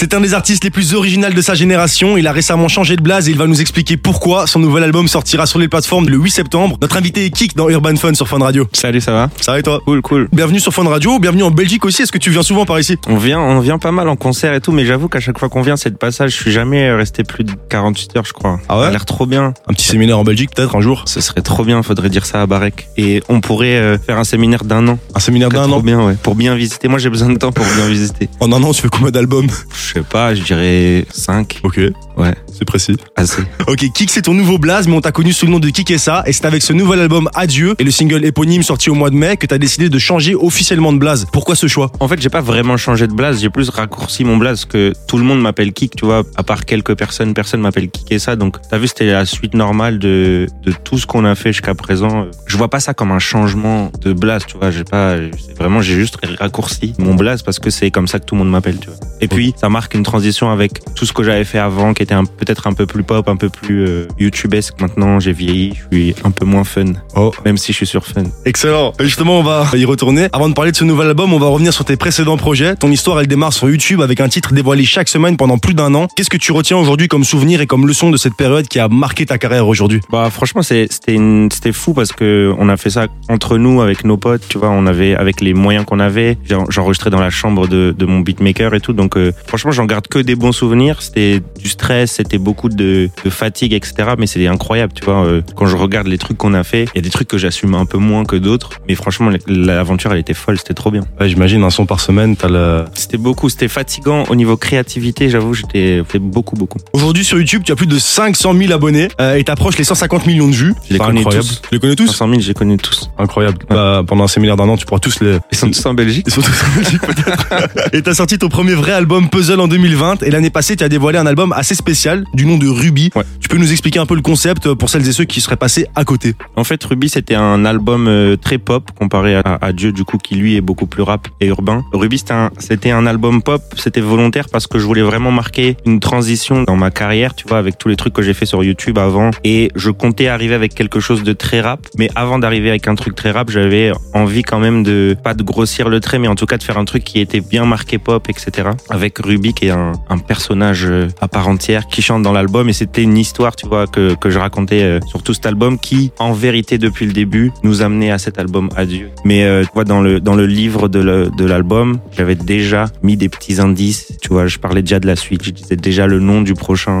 C'est un des artistes les plus originaux de sa génération. Il a récemment changé de blase et il va nous expliquer pourquoi. Son nouvel album sortira sur les plateformes le 8 septembre. Notre invité est Kik dans Urban Fun sur Fun Radio. Salut, ça va? Ça va et toi? Cool, cool. Bienvenue sur Fun Radio, bienvenue en Belgique aussi. Est-ce que tu viens souvent par ici? On vient, on vient pas mal en concert et tout, mais j'avoue qu'à chaque fois qu'on vient, c'est de passage. Je suis jamais resté plus de 48 heures, je crois. Ah ouais? Ça a l'air trop bien. Un petit séminaire en Belgique peut-être un jour? Ce serait trop bien, faudrait dire ça à Barek. Et on pourrait euh, faire un séminaire d'un an. Un séminaire d'un Trop an? bien, ouais. Pour bien visiter. Moi, j'ai besoin de temps pour bien visiter. En un an, tu fais combien d'albums? Je sais pas, je dirais 5. Ok, Ouais, c'est précis. assez. Ok, Kik c'est ton nouveau blaze, mais on t'a connu sous le nom de Kik et ça, et c'est avec ce nouvel album Adieu et le single éponyme sorti au mois de mai que t'as décidé de changer officiellement de blaze. Pourquoi ce choix? En fait, j'ai pas vraiment changé de blase, j'ai plus raccourci mon blase que tout le monde m'appelle Kik, tu vois, à part quelques personnes, personne m'appelle Kik et ça. Donc, t'as vu, c'était la suite normale de, de tout ce qu'on a fait jusqu'à présent. Je vois pas ça comme un changement de blase, tu vois, j'ai pas, vraiment, j'ai juste raccourci mon blase parce que c'est comme ça que tout le monde m'appelle, tu vois. Et puis, ça marque une transition avec tout ce que j'avais fait avant, qui un- peut-être un peu plus pop, un peu plus euh, YouTubesque. Maintenant, j'ai vieilli, je suis un peu moins fun, Oh, même si je suis sur fun. excellent. Et Justement, on va y retourner. Avant de parler de ce nouvel album, on va revenir sur tes précédents projets. Ton histoire, elle démarre sur YouTube avec un titre dévoilé chaque semaine pendant plus d'un an. Qu'est-ce que tu retiens aujourd'hui comme souvenir et comme leçon de cette période qui a marqué ta carrière aujourd'hui? Bah franchement c'était fou parce que on a fait ça entre nous avec nos potes tu vois on avait avec les moyens qu'on avait j'enregistrais dans la chambre de, de mon beatmaker et tout donc euh, franchement j'en garde que des bons souvenirs c'était du stress c'était beaucoup de, de fatigue etc mais c'était incroyable tu vois euh, quand je regarde les trucs qu'on a fait il y a des trucs que j'assume un peu moins que d'autres mais franchement l'aventure elle était folle c'était trop bien Ouais, J'imagine un son par semaine, t'as le... c'était beaucoup c'était fatigant au niveau créativité j'avoue j'étais fait beaucoup beaucoup Aujourd'hui sur YouTube, tu as plus de 500 000 abonnés euh, et t'approches les 150 millions de vues. Je les connais incroyable. tous. Tu les connais tous 500 000 je les connais tous Incroyable. Bah, pendant un séminaire d'un an, tu pourras tous les... ils sont tous en Belgique Ils sont tous en Belgique, peut-être. et t'as sorti ton premier vrai album Puzzle en 2020 et l'année passée tu as dévoilé un album assez spécial du nom de Ruby. Ouais. Tu peux nous expliquer un peu le concept pour celles et ceux qui seraient passés à côté? En fait, Ruby, c'était un album euh, très pop comparé à, à Dieu, du coup, qui lui est beaucoup plus rap et urbain. Ruby, c'était un, album pop, c'était volontaire parce que je voulais vraiment marquer une transition dans ma carrière, tu vois, avec tous les trucs que j'ai fait sur YouTube avant. Et je comptais arriver avec quelque chose de très rap. Mais avant d'arriver avec un truc très rap, j'avais envie quand même de, pas de grossir le trait, mais en tout cas de faire un truc qui était bien marqué pop, etc. Avec Ruby, qui est un, un personnage euh, à part entière, qui chante dans l'album. Et c'était une histoire, tu vois, que, que je racontais euh, sur tout cet album qui, en vérité, depuis le début, nous amenait à cet album Adieu. Mais euh, tu vois, dans le, dans le livre de l'album, j'avais déjà mis des petits indices. Tu vois, je parlais déjà de la suite, je disais déjà le nom du prochain.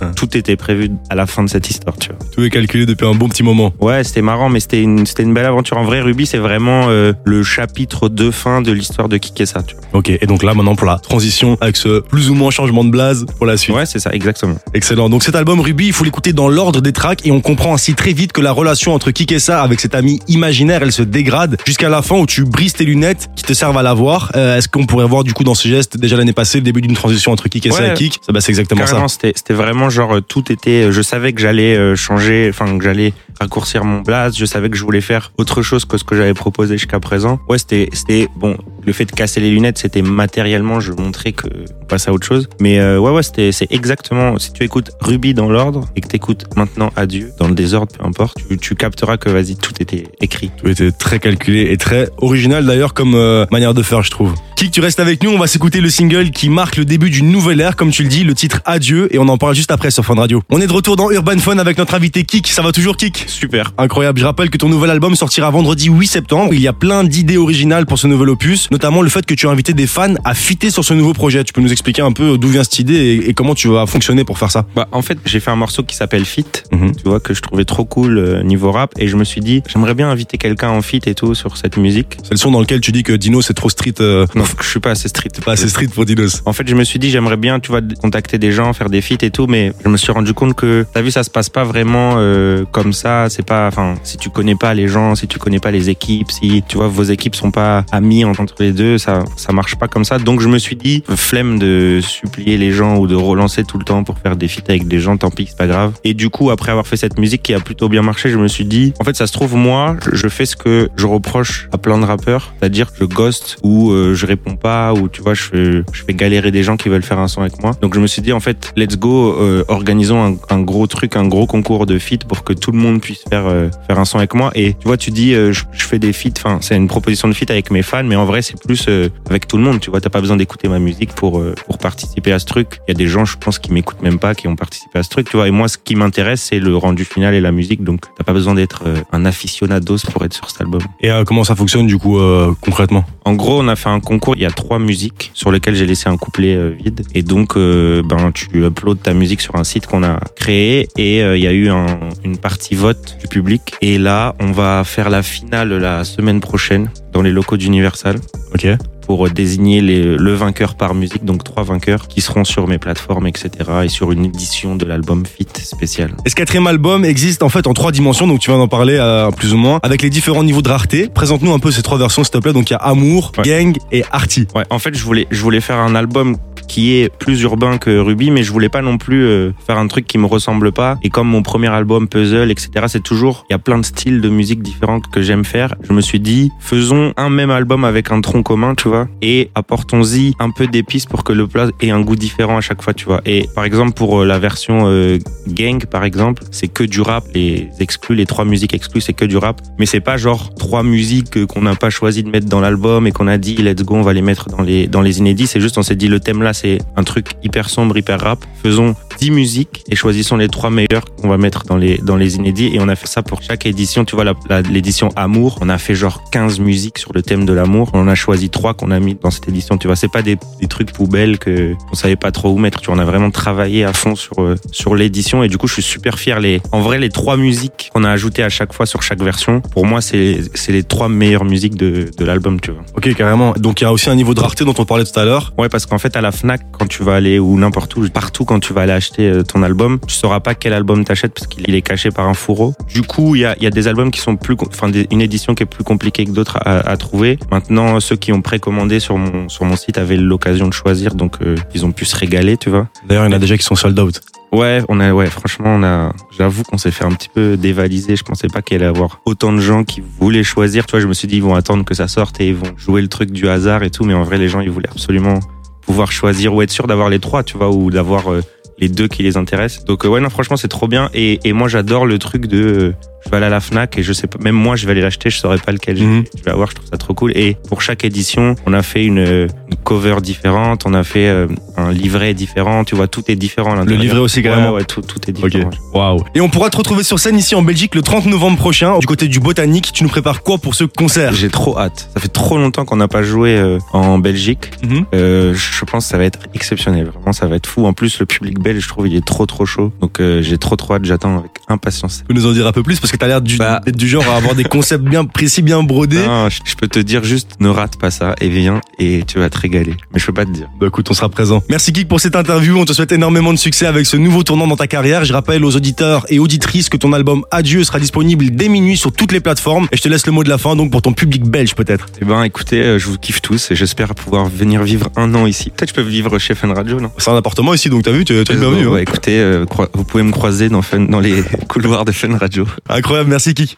Ah. tout était prévu à la fin de cette histoire, tu vois. Tout est calculé depuis un bon petit moment. Ouais, c'était marrant, mais c'était une, c'était une belle aventure. En vrai, Ruby, c'est vraiment euh, le chapitre de fin de l'histoire de Kikessa, tu vois. Ok, et donc là maintenant pour la transition avec ce plus ou moins changement de blase pour la suite. Ouais, c'est ça, exactement. Excellent. Donc cet album Ruby, il faut l'écouter dans l'ordre des tracks et on comprend ainsi très vite que la relation entre Kikessa avec cet ami imaginaire, elle se dégrade jusqu'à la fin où tu brises tes lunettes qui te servent à la voir. Euh, Est-ce qu'on pourrait voir du coup dans ce geste déjà l'année passée le début d'une transition entre Kikessa Ouais. et Kik? Ça, bah, C'est exactement c'était c'était vraiment genre euh, tout était. euh, Je savais que j'allais euh, changer, enfin que j'allais raccourcir mon blase. Je savais que je voulais faire autre chose que ce que j'avais proposé jusqu'à présent. Ouais, c'était c'était bon. Le fait de casser les lunettes, c'était matériellement, je montrais que on passe à autre chose. Mais euh, ouais, ouais, c'était c'est exactement. Si tu écoutes Ruby dans l'ordre et que t'écoutes maintenant Adieu dans le désordre, peu importe, tu, tu capteras que vas-y, tout était écrit. Tout était très calculé et très original d'ailleurs comme euh, manière de faire, je trouve. Kik, tu restes avec nous. On va s'écouter le single qui marque le début d'une nouvelle ère, comme tu le dis, le titre Adieu, et on en parle juste après sur Fun Radio. On est de retour dans Urban Fun avec notre invité Kik. Ça va toujours Kik? Super. Incroyable. Je rappelle que ton nouvel album sortira vendredi 8 septembre. Il y a plein d'idées originales pour ce nouvel opus, notamment le fait que tu as invité des fans à fitter sur ce nouveau projet. Tu peux nous expliquer un peu d'où vient cette idée et, et comment tu vas fonctionner pour faire ça? Bah, en fait, j'ai fait un morceau qui s'appelle Fit. Mhm. tu vois, que je trouvais trop cool euh, niveau rap. Et je me suis dit, j'aimerais bien inviter quelqu'un en feat et tout sur cette musique. C'est le son dans lequel tu dis que Dino c'est trop street, euh, Non, je suis pas assez street. pas assez street pour Dinos. En fait, je me suis dit, j'aimerais bien, tu vois, contacter des gens, faire des feats et tout, mais je me suis rendu compte que, t'as vu, ça se passe pas vraiment euh, comme ça. C'est pas, enfin, si tu connais pas les gens, si tu connais pas les équipes, si tu vois vos équipes sont pas amies entre les deux, ça, ça marche pas comme ça. Donc je me suis dit, flemme de supplier les gens ou de relancer tout le temps pour faire des feats avec des gens, tant pis, c'est pas grave. Et du coup, après avoir fait cette musique qui a plutôt bien marché, je me suis dit, en fait, ça se trouve moi, je- fais ce que je reproche à plein de rappeurs, c'est-à-dire que je ghost ou euh, je réponds pas ou tu vois, je fais, galérer des gens qui veulent faire un son avec moi. Donc je me suis dit, en fait, let's go, euh, organisons un, gros truc, un gros concours de feats pour que tout le monde puisse faire euh, faire un son avec moi. Et tu vois, tu dis, je, je fais des feats, enfin, c'est une proposition de feat avec mes fans, mais en vrai, c'est plus euh, avec tout le monde, tu vois. T'as pas besoin d'écouter ma musique pour euh, pour participer à ce truc. Il y a des gens, je pense, qui m'écoutent même pas, qui ont participé à ce truc, tu vois. Et moi, ce qui m'intéresse, c'est le rendu final et la musique. Donc, t'as pas besoin d'être euh, un aficionados pour être sur cet album. Et euh, comment ça fonctionne du coup euh, concrètement? En gros, on a fait un concours. Il y a trois musiques sur lesquelles j'ai laissé un couplet euh, vide. Et donc, euh, ben, tu uploads ta musique sur un site qu'on a créé. Et euh, il y a eu un- une partie vote du public. Et là, on va faire la finale la semaine prochaine dans les locaux d'Universal Ok. pour désigner les- le vainqueur par musique. Donc, trois vainqueurs qui seront sur mes plateformes, etc. Et sur une édition de l'album Fit spécial. Et ce quatrième album existe en fait en trois dimensions, donc tu viens d'en parler euh, plus ou moins, avec les différents niveaux de rareté. Présente-nous un peu ces trois versions s'il te plaît. Donc il y a Amour, Ouais. Gang et Arty. Ouais, en fait, je voulais, je voulais faire un album qui est plus urbain que Ruby, mais je voulais pas non plus euh, faire un truc qui me ressemble pas. Et comme mon premier album, Puzzle, etc., c'est toujours, il y a plein de styles de musique différents que j'aime faire. Je me suis dit, faisons un même album avec un tronc commun, tu vois, et apportons-y un peu d'épices pour que le plat ait un goût différent à chaque fois, tu vois. Et par exemple, pour euh, la version euh, Gang, par exemple, c'est que du rap. Les exclus, les trois musiques exclues, c'est que du rap. Mais c'est pas genre trois musiques qu'on n'a pas choisi de mettre dans l'album et qu'on a dit, let's go, on va les mettre dans les, dans les inédits. C'est juste, on s'est dit, le thème là, c'est un truc hyper sombre, hyper rap. Faisons 10 musiques et choisissons les trois meilleures qu'on va mettre dans les, dans les inédits. Et on a fait ça pour chaque édition. Tu vois, l'édition Amour, on a fait genre 15 musiques sur le thème de l'amour. On en a choisi trois qu'on a mis dans cette édition. Tu vois, c'est pas des, des trucs poubelles que on savait pas trop où mettre. Tu vois, on a vraiment travaillé à fond sur, euh, sur l'édition. Et du coup, je suis super fier. Les, en vrai, les trois musiques qu'on a ajoutées à chaque fois sur chaque version, pour moi, c'est, c'est les trois meilleures musiques de, de l'album, tu vois. Ok, carrément. Donc il y a aussi un niveau de rareté dont on parlait tout à l'heure. Ouais, parce qu'en fait, à la Fnac, quand tu vas aller ou n'importe où, partout quand tu vas aller acheter euh, ton album, tu sauras pas quel album t'achètes parce qu'il il est caché par un fourreau. Du coup, il y a, y a des albums qui sont plus, enfin, une édition qui est plus compliquée que d'autres à, à trouver. Maintenant, ceux qui ont précommandé sur mon sur mon site avaient l'occasion de choisir, donc euh, ils ont pu se régaler, tu vois. D'ailleurs, il y en a déjà qui sont sold out. Ouais, on a, ouais, franchement, on a, j'avoue qu'on s'est fait un petit peu dévaliser. Je pensais pas qu'il allait y avoir autant de gens qui voulaient choisir. Tu vois, je me suis dit, ils vont attendre que ça sorte et ils vont jouer le truc du hasard et tout. Mais en vrai, les gens, ils voulaient absolument pouvoir choisir ou être sûr d'avoir les trois, tu vois, ou d'avoir euh, les deux qui les intéressent. Donc, euh, ouais, non, franchement, c'est trop bien. Et, et moi, j'adore le truc de, je vais aller à la Fnac et je sais pas, même moi, je vais aller l'acheter, je saurais pas lequel Mhm. je vais avoir. Je trouve ça trop cool. Et pour chaque édition, on a fait une, une cover différente, on a fait euh, un livret différent. Tu vois, tout est différent. à Le livret aussi Ouais, carrément. ouais, tout, tout est différent. Waouh. Et on pourra te retrouver sur scène ici en Belgique le 30 novembre prochain, du côté du Botanique. Tu nous prépares quoi pour ce concert? J'ai trop hâte. Ça fait trop longtemps qu'on n'a pas joué euh, en Belgique. Mhm. Euh, je pense que ça va être exceptionnel. Vraiment, ça va être fou. En plus, le public belge, je trouve, il est trop trop chaud. Donc, j'ai trop trop hâte. J'attends avec impatience. Tu peux nous en dire un peu plus? Parce que t'as l'air du, Bah. du genre à avoir des concepts bien précis, bien brodés. Non, je peux te dire juste, ne rate pas ça et viens et tu vas te régaler. Mais je peux pas te dire. Bah écoute, on sera présent. Merci Kik pour cette interview. On te souhaite énormément de succès avec ce nouveau tournant dans ta carrière. Je rappelle aux auditeurs et auditrices que ton album Adieu sera disponible dès minuit sur toutes les plateformes. Et je te laisse le mot de la fin donc pour ton public belge peut-être. Eh ben, écoutez, euh, je vous kiffe tous et j'espère pouvoir venir vivre un an ici. Peut-être que je peux vivre chez Fun Radio, non? C'est un appartement ici donc t'as vu, tu es bienvenu. hein. Ouais, écoutez, euh, vous pouvez me croiser dans, Fun- dans les couloirs de Fun Radio. Incroyable, merci Kik.